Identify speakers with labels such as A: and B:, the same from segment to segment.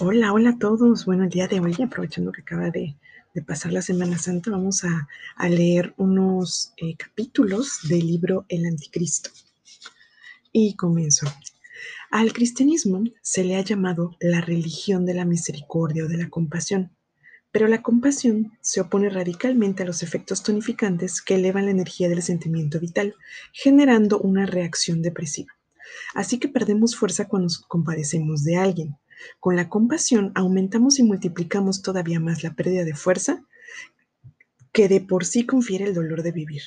A: Hola, hola a todos. Bueno, el día de hoy, aprovechando que acaba de, pasar la Semana Santa, vamos a, leer unos eh, capítulos del libro El Anticristo. Y comienzo. Al cristianismo se le ha llamado la religión de la misericordia o de la compasión, pero la compasión se opone radicalmente a los efectos tonificantes que elevan la energía del sentimiento vital, generando una reacción depresiva. Así que perdemos fuerza cuando nos compadecemos de alguien con la compasión aumentamos y multiplicamos todavía más la pérdida de fuerza que de por sí confiere el dolor de vivir.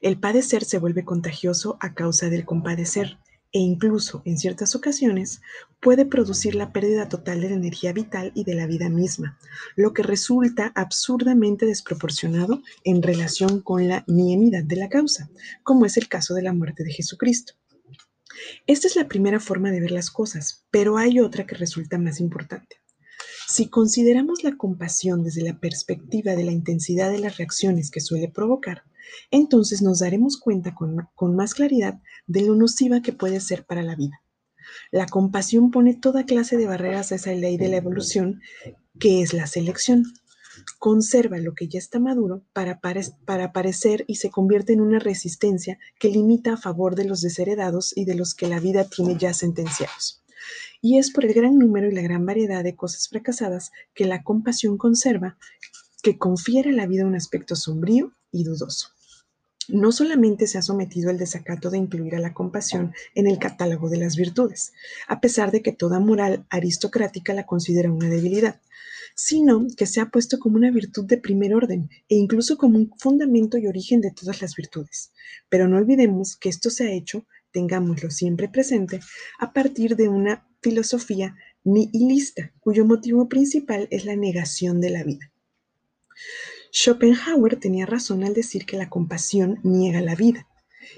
A: El padecer se vuelve contagioso a causa del compadecer e incluso, en ciertas ocasiones, puede producir la pérdida total de la energía vital y de la vida misma, lo que resulta absurdamente desproporcionado en relación con la niemidad de la causa, como es el caso de la muerte de Jesucristo. Esta es la primera forma de ver las cosas, pero hay otra que resulta más importante. Si consideramos la compasión desde la perspectiva de la intensidad de las reacciones que suele provocar, entonces nos daremos cuenta con, más claridad de lo nociva que puede ser para la vida. La compasión pone toda clase de barreras a esa ley de la evolución que es la selección conserva lo que ya está maduro para, aparecer y se convierte en una resistencia que limita a favor de los desheredados y de los que la vida tiene ya sentenciados. Y es por el gran número y la gran variedad de cosas fracasadas que la compasión conserva, que confiere a la vida un aspecto sombrío y dudoso. No solamente se ha sometido al desacato de incluir a la compasión en el catálogo de las virtudes, a pesar de que toda moral aristocrática la considera una debilidad, sino que se ha puesto como una virtud de primer orden e incluso como un fundamento y origen de todas las virtudes. Pero no olvidemos que esto se ha hecho, tengámoslo siempre presente, a partir de una filosofía nihilista, cuyo motivo principal es la negación de la vida. Schopenhauer tenía razón al decir que la compasión niega la vida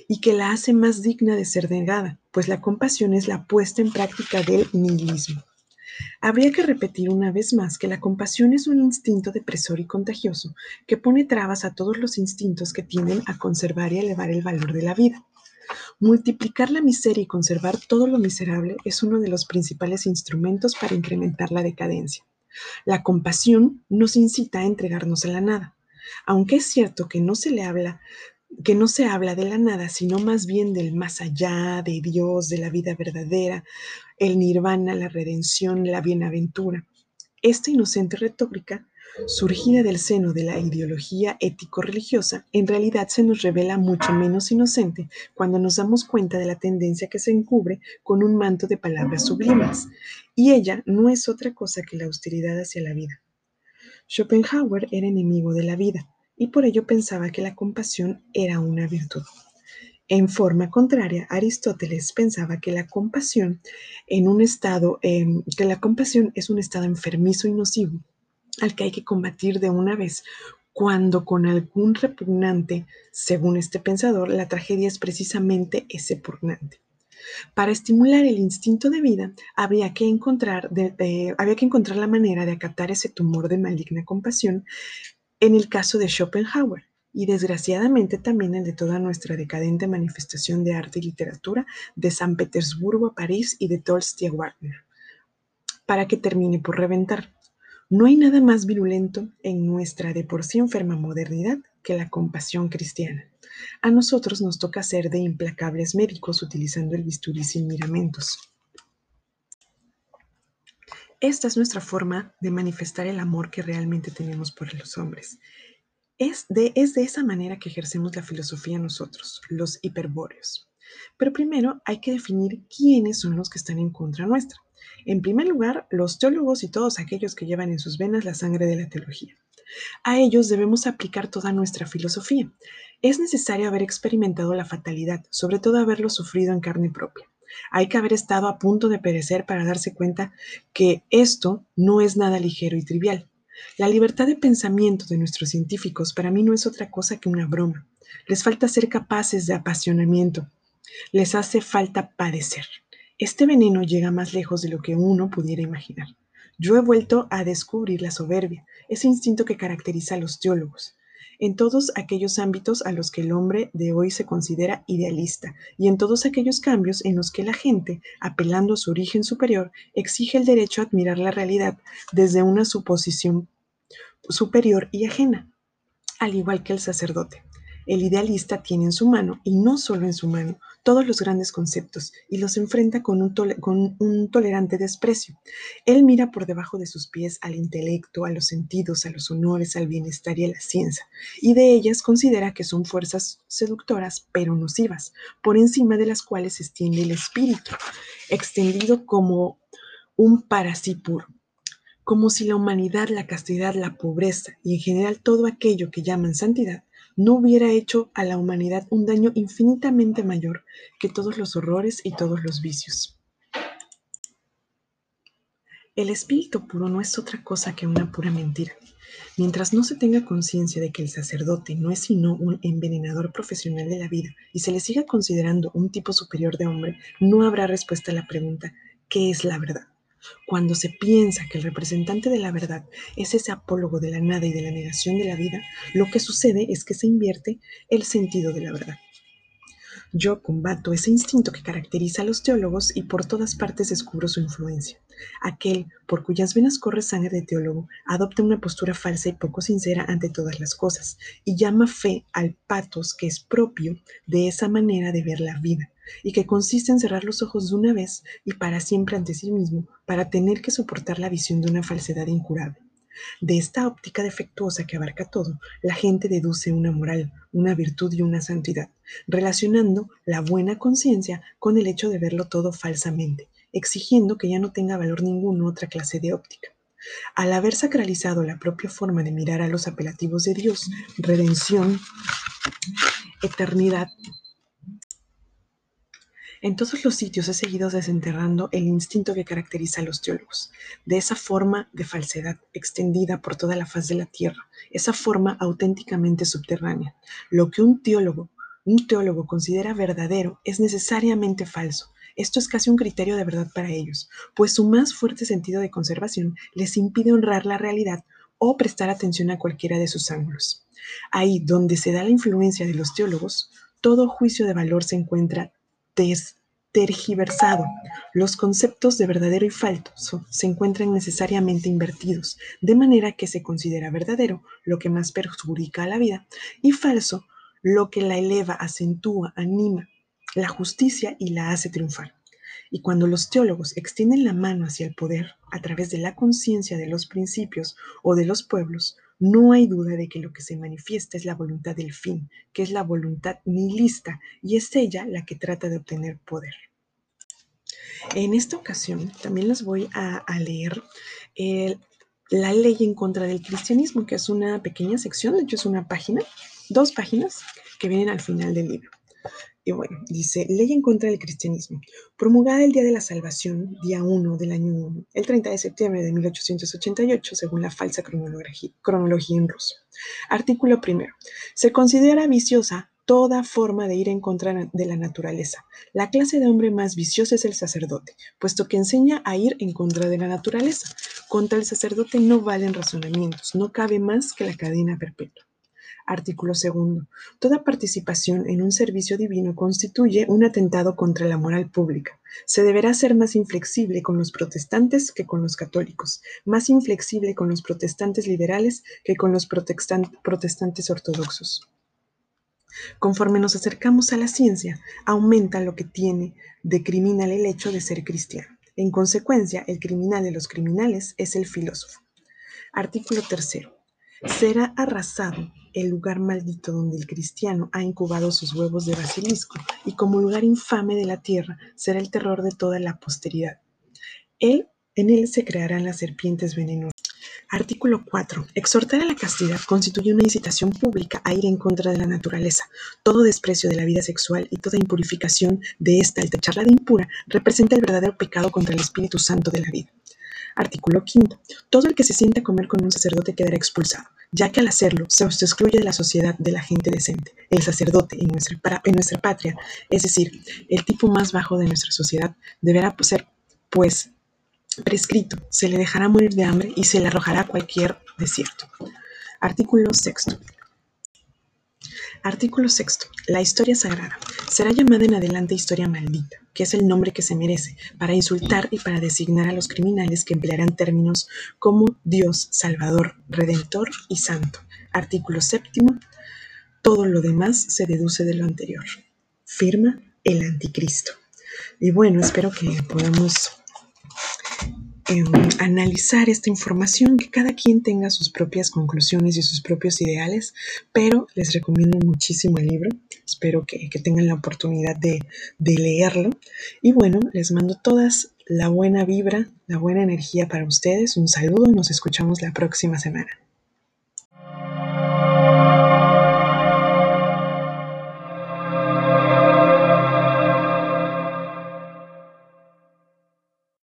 A: y que la hace más digna de ser negada, pues la compasión es la puesta en práctica del nihilismo. Habría que repetir una vez más que la compasión es un instinto depresor y contagioso que pone trabas a todos los instintos que tienden a conservar y elevar el valor de la vida. Multiplicar la miseria y conservar todo lo miserable es uno de los principales instrumentos para incrementar la decadencia. La compasión nos incita a entregarnos a la nada. Aunque es cierto que no se le habla que no se habla de la nada, sino más bien del más allá, de Dios, de la vida verdadera, el nirvana, la redención, la bienaventura. Esta inocente retórica, surgida del seno de la ideología ético-religiosa, en realidad se nos revela mucho menos inocente cuando nos damos cuenta de la tendencia que se encubre con un manto de palabras sublimes, y ella no es otra cosa que la austeridad hacia la vida. Schopenhauer era enemigo de la vida, y por ello pensaba que la compasión era una virtud. En forma contraria, Aristóteles pensaba que la compasión em, que la compasión es un estado enfermizo y nocivo al que hay que combatir de una vez cuando con algún repugnante, según este pensador, la tragedia es precisamente ese pugnante. Para estimular el instinto de vida, habría que, encontrar había que encontrar la manera de acatar ese tumor de maligna compasión en el caso de Schopenhauer y desgraciadamente también el de toda nuestra decadente manifestación de arte y literatura de San Petersburgo a París y de Tolstoy a Wagner, para que termine por reventar. No hay nada más virulento en nuestra de por sí enferma modernidad que la compasión cristiana. A nosotros nos toca ser de implacables médicos utilizando el bisturí sin miramentos. Esta es nuestra forma de manifestar el amor que realmente tenemos por los hombres. Es de, es de esa manera que ejercemos la filosofía nosotros, los hiperbóreos. Pero primero hay que definir quiénes son los que están en contra nuestra. En primer lugar, los teólogos y todos aquellos que llevan en sus venas la sangre de la teología. A ellos debemos aplicar toda nuestra filosofía. Es necesario haber experimentado la fatalidad, sobre todo haberlo sufrido en carne propia. Hay que haber estado a punto de perecer para darse cuenta que esto no es nada ligero y trivial. La libertad de pensamiento de nuestros científicos para mí no es otra cosa que una broma. Les falta ser capaces de apasionamiento. Les hace falta padecer. Este veneno llega más lejos de lo que uno pudiera imaginar. Yo he vuelto a descubrir la soberbia, ese instinto que caracteriza a los teólogos. en todos aquellos ámbitos a los que el hombre de hoy se considera idealista y en todos aquellos cambios en los que la gente, apelando a su origen superior, exige el derecho a admirar la realidad desde una suposición superior y ajena, al igual que el sacerdote. El idealista tiene en su mano, y no solo en su mano, todos los grandes conceptos y los enfrenta con un, tolerante desprecio. Él mira por debajo de sus pies al intelecto, a los sentidos, a los honores, al bienestar y a la ciencia, y de ellas considera que son fuerzas seductoras pero nocivas, por encima de las cuales se extiende el espíritu, extendido como un parasipur, como si la humanidad, la castidad, la pobreza y en general todo aquello que llaman santidad no hubiera hecho a la humanidad un daño infinitamente mayor que todos los horrores y todos los vicios. El espíritu puro no es otra cosa que una pura mentira. Mientras no se tenga conciencia de que el sacerdote no es sino un envenenador profesional de la vida y se le siga considerando un tipo superior de hombre, no habrá respuesta a la pregunta ¿qué es la verdad? Cuando se piensa que el representante de la verdad es ese apólogo de la nada y de la negación de la vida, lo que sucede es que se invierte el sentido de la verdad. Yo combato ese instinto que caracteriza a los teólogos y por todas partes descubro su influencia. Aquel por cuyas venas corre sangre de teólogo adopta una postura falsa y poco sincera ante todas las cosas y llama fe al patos que es propio de esa manera de ver la vida y que consiste en cerrar los ojos de una vez y para siempre ante sí mismo para tener que soportar la visión de una falsedad incurable. De esta óptica defectuosa que abarca todo, la gente deduce una moral, una virtud y una santidad, relacionando la buena conciencia con el hecho de verlo todo falsamente, exigiendo que ya no tenga valor ninguno otra clase de óptica. Al haber sacralizado la propia forma de mirar a los apelativos de Dios, redención, eternidad, en todos los sitios he seguido desenterrando el instinto que caracteriza a los teólogos, de esa forma de falsedad extendida por toda la faz de la tierra, esa forma auténticamente subterránea. Lo que un teólogo, un teólogo considera verdadero es necesariamente falso. Esto es casi un criterio de verdad para ellos, pues su más fuerte sentido de conservación les impide honrar la realidad o prestar atención a cualquiera de sus ángulos. Ahí donde se da la influencia de los teólogos, todo juicio de valor se encuentra tergiversado. Los conceptos de verdadero y falso se encuentran necesariamente invertidos, de manera que se considera verdadero lo que más perjudica a la vida y falso lo que la eleva, acentúa, anima la justicia y la hace triunfar. Y cuando los teólogos extienden la mano hacia el poder a través de la conciencia de los principios o de los pueblos, no hay duda de que lo que se manifiesta es la voluntad del fin, que es la voluntad nihilista, y es ella la que trata de obtener poder. En esta ocasión también les voy a, leer la ley en contra del cristianismo, que es una pequeña sección, de hecho es una página, dos páginas que vienen al final del libro. Y bueno, dice, ley en contra del cristianismo, promulgada el Día de la Salvación, día 1 del año 1, el 30 de septiembre de 1888, según la falsa cronología, en ruso. Artículo primero. Se considera viciosa toda forma de ir en contra de la naturaleza. La clase de hombre más viciosa es el sacerdote, puesto que enseña a ir en contra de la naturaleza. Contra el sacerdote no valen razonamientos, no cabe más que la cadena perpetua. Artículo segundo. Toda participación en un servicio divino constituye un atentado contra la moral pública. Se deberá ser más inflexible con los protestantes que con los católicos, más inflexible con los protestantes liberales que con los protestantes ortodoxos. Conforme nos acercamos a la ciencia, aumenta lo que tiene de criminal el hecho de ser cristiano. En consecuencia, el criminal de los criminales es el filósofo. Artículo tercero. Será arrasado el lugar maldito donde el cristiano ha incubado sus huevos de basilisco, y como lugar infame de la tierra será el terror de toda la posteridad. Él, en él se crearán las serpientes venenosas. Artículo 4. Exhortar a la castidad constituye una incitación pública a ir en contra de la naturaleza. Todo desprecio de la vida sexual y toda impurificación de esta al tacharla de impura representa el verdadero pecado contra el Espíritu Santo de la vida. Artículo 5. Todo el que se siente a comer con un sacerdote quedará expulsado, ya que al hacerlo se excluye de la sociedad de la gente decente. El sacerdote en nuestra, patria, es decir, el tipo más bajo de nuestra sociedad, deberá ser, pues, prescrito, se le dejará morir de hambre y se le arrojará a cualquier desierto. Artículo 6. Artículo sexto. La historia sagrada será llamada en adelante historia maldita, que es el nombre que se merece, para insultar y para designar a los criminales que emplearán términos como Dios, Salvador, Redentor y Santo. Artículo séptimo. Todo lo demás se deduce de lo anterior. Firma el anticristo. Y bueno, espero que podamos em, analizar esta información, que cada quien tenga sus propias conclusiones y sus propios ideales, pero les recomiendo muchísimo el libro. Espero que, tengan la oportunidad de, de leerlo. Y bueno, les mando todas la buena vibra, la buena energía para ustedes. Un saludo y nos escuchamos la próxima semana.